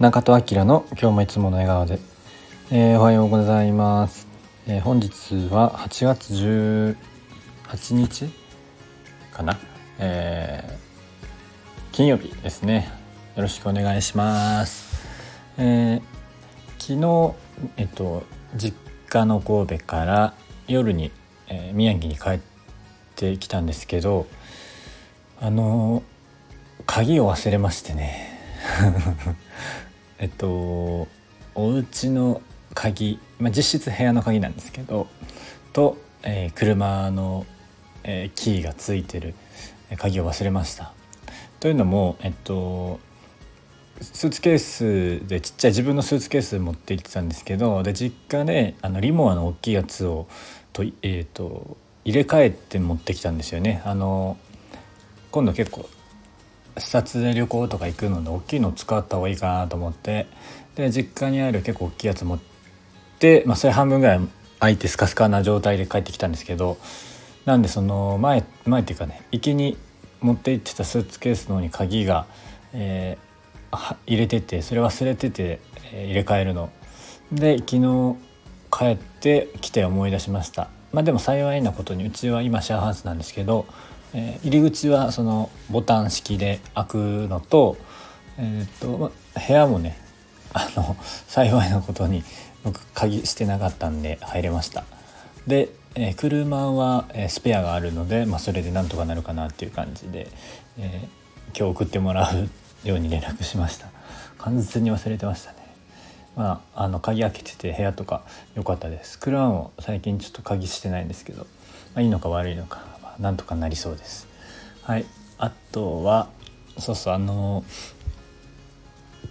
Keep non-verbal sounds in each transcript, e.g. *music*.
中戸明の今日もいつもの笑顔で、えー、おはようございます、えー、本日は8月18日かな、えー、金曜日ですね。よろしくお願いします、え昨日えっと実家の神戸から夜に、え宮城に帰ってきたんですけどあの鍵を忘れましてね。*laughs* えっとお家の鍵、まあ、実質部屋の鍵なんですけどと、えー、車の、えー、キーがついてる鍵を忘れました。というのもえっとスーツケースでちっちゃい自分のスーツケース持って行ってたんですけどで実家であのリモアの大きいやつをと,、えーと入れ替えて持ってきたんですよね。あの今度結構視察で旅行とか行くので大きいのを使った方がいいかなと思ってで実家にある結構大きいやつ持って、まあ、それ半分ぐらい空いてスカスカな状態で帰ってきたんですけどなんでその前前っていうかね行きに持って行ってたスーツケースの方に鍵が、えー、入れててそれ忘れてて、入れ替えるの。で昨日帰ってきて思い出しました。まあでも幸いなことにうちは今シェアハウスなんですけどえー、入り口はそのボタン式で開くのと,、えーと、部屋もねあの *laughs* 幸いなことに僕鍵してなかったんで入れました。で、えー、車は、え、スペアがあるので、まあ、それでなんとかなるかなっていう感じで、え、今日送ってもらうように連絡しました。完全に忘れてましたね。まああの鍵開けてて部屋とか良かったです。車も最近ちょっと鍵してないんですけど、まあ、いいのか悪いのかなんとかなりそうです。はい。あとはそうそうあの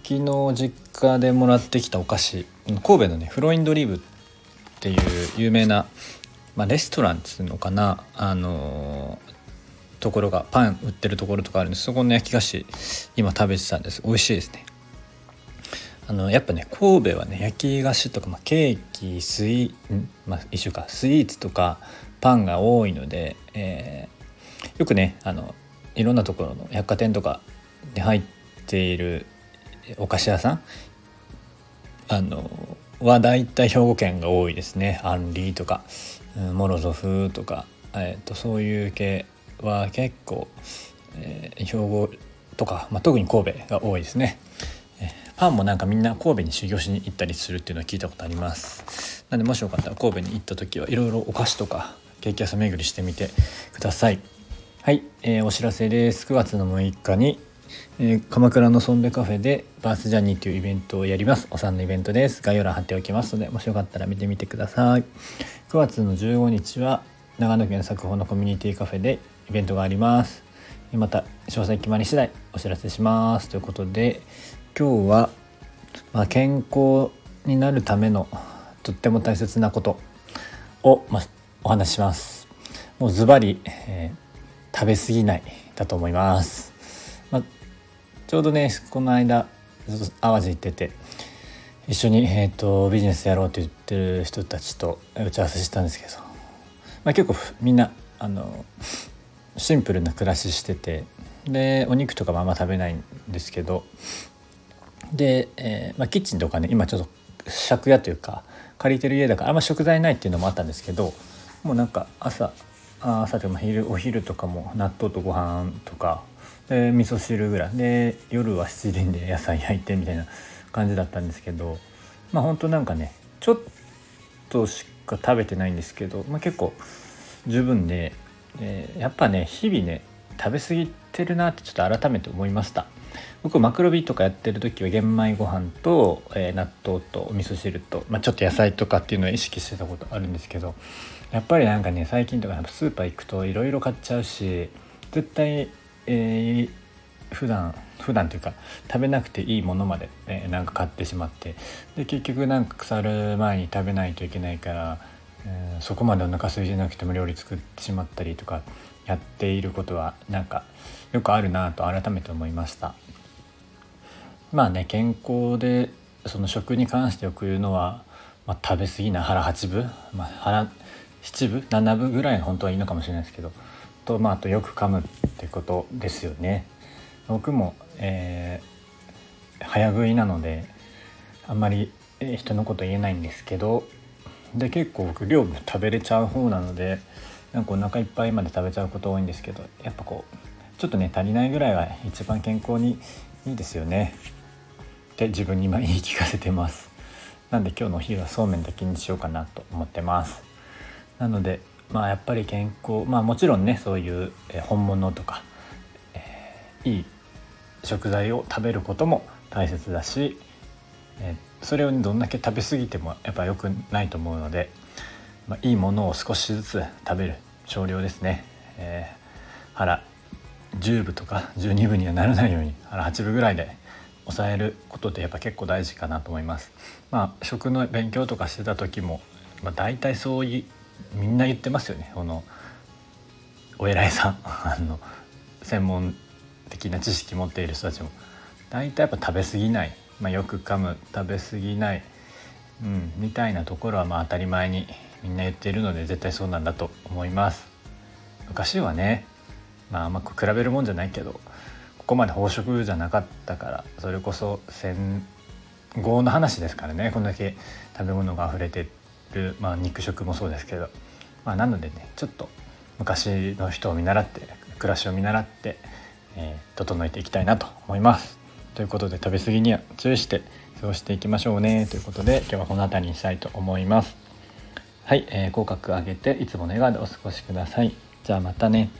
昨日実家でもらってきたお菓子神戸のねフロインドリーブっていう有名な、まあ、レストランっつうのかなあのところがパン売ってるところとかあるんですそこの焼き菓子今食べてたんです。美味しいですね。あのやっぱね神戸はね焼き菓子とか、まあ、ケーキスイん？まあ一緒か。スイーツとかパンが多いので、えー、よくねあのいろんなところの百貨店とかで入っているお菓子屋さんあのはだいたい兵庫県が多いですねアンリーとか、うん、モロゾフとか、えーと、そういう系は結構、えー、兵庫とか、まあ、特に神戸が多いですね。えパンもなんかみんな神戸に修行しに行ったりするっていうのは聞いたことありますなんでもしよかったら神戸に行った時はいろいろお菓子とかケーキ屋さん巡りしてみてください。はい、えー、お知らせです。9月の6日に、えー、鎌倉のソンベカフェでバースジャーニーというイベントをやります。お産のイベントです。概要欄貼っておきますのでもしよかったら見てみてください。9月の15日は長野県作法のコミュニティカフェでイベントがあります。また詳細決まり次第お知らせします。ということで今日は、まあ、健康になるためのとっても大切なことを、まあ、お話します。もうズバリ、えー、食べ過ぎないだと思います、まあ、ちょうどねこの間淡路行ってて一緒に、えーと、ビジネスやろうって言ってる人たちと打ち合わせしたんですけど、まあ、結構みんなあのシンプルな暮らししててでお肉とかもあんま食べないんですけどで、えーまあ、キッチンとかね今ちょっと借家というか借りてる家だからあんま食材ないっていうのもあったんですけどもうなんか朝あ朝とか昼お昼とかも納豆とご飯とかで味噌汁ぐらいで夜は七輪で野菜焼いてみたいな感じだったんですけどまあほんとなんかねちょっとしか食べてないんですけど、まあ、結構十分で、えー、やっぱね日々ね食べ過ぎてるなってちょっと改めて思いました。僕マクロビとかやってる時は玄米ご飯と、えー、納豆とお味噌汁と、まあ、ちょっと野菜とかっていうのを意識してたことあるんですけどやっぱりなんかね最近とかスーパー行くといろいろ買っちゃうし絶対、えー、普段普段というか食べなくていいものまで、えー、なんか買ってしまってで結局なんか腐る前に食べないといけないから、えー、そこまでお腹空いてなくても料理作ってしまったりとかやっていることはなんかよくあるなと改めて思いました。まあね健康でその食に関してよく言うのは、まあ、食べ過ぎな腹八分、まあ、腹七分七分ぐらい本当はいいのかもしれないですけどとまああとよく噛むってことですよね。僕も、え早食いなのであんまり人のこと言えないんですけどで結構僕量も食べれちゃう方なのでなんかお腹いっぱいまで食べちゃうこと多いんですけどやっぱこうちょっとね足りないぐらいが一番健康にいいですよね。って自分に今言い聞かせてます。なんで今日のお昼はそうめんだけにしようかなと思ってます。なのでまあやっぱり健康まあもちろんねそういう本物とか、えー、いい食材を食べることも大切だし、え、それをどんだけ食べ過ぎてもやっぱ良くないと思うので、まあ、いいものを少しずつ食べる少量ですね、えー、腹10分とか12分にはならないように腹8分ぐらいで抑えることってやっぱ結構大事かなと思います。まあ食の勉強とかしてた時も、まあ、大体そういみんな言ってますよね。このお偉いさん *laughs* あの専門的な知識持っている人たちも。大体やっぱ食べ過ぎない、まあ、よく噛む食べ過ぎない、うん、みたいなところはまあ当たり前にみんな言っているので絶対そうなんだと思います。昔はねまああんま比べるもんじゃないけどここまで飽食じゃなかったからそれこそ戦後の話ですからねこんだけ食べ物が溢れてる、まあ、肉食もそうですけど、まあ、なのでねちょっと昔の人を見習って暮らしを見習って、えー、整えていきたいなと思います。ということで食べ過ぎには注意して過ごしていきましょうねということで今日はこの辺りにしたいと思います。はい、えー、口角上げていつもの笑顔でお過ごしください。じゃあまたね。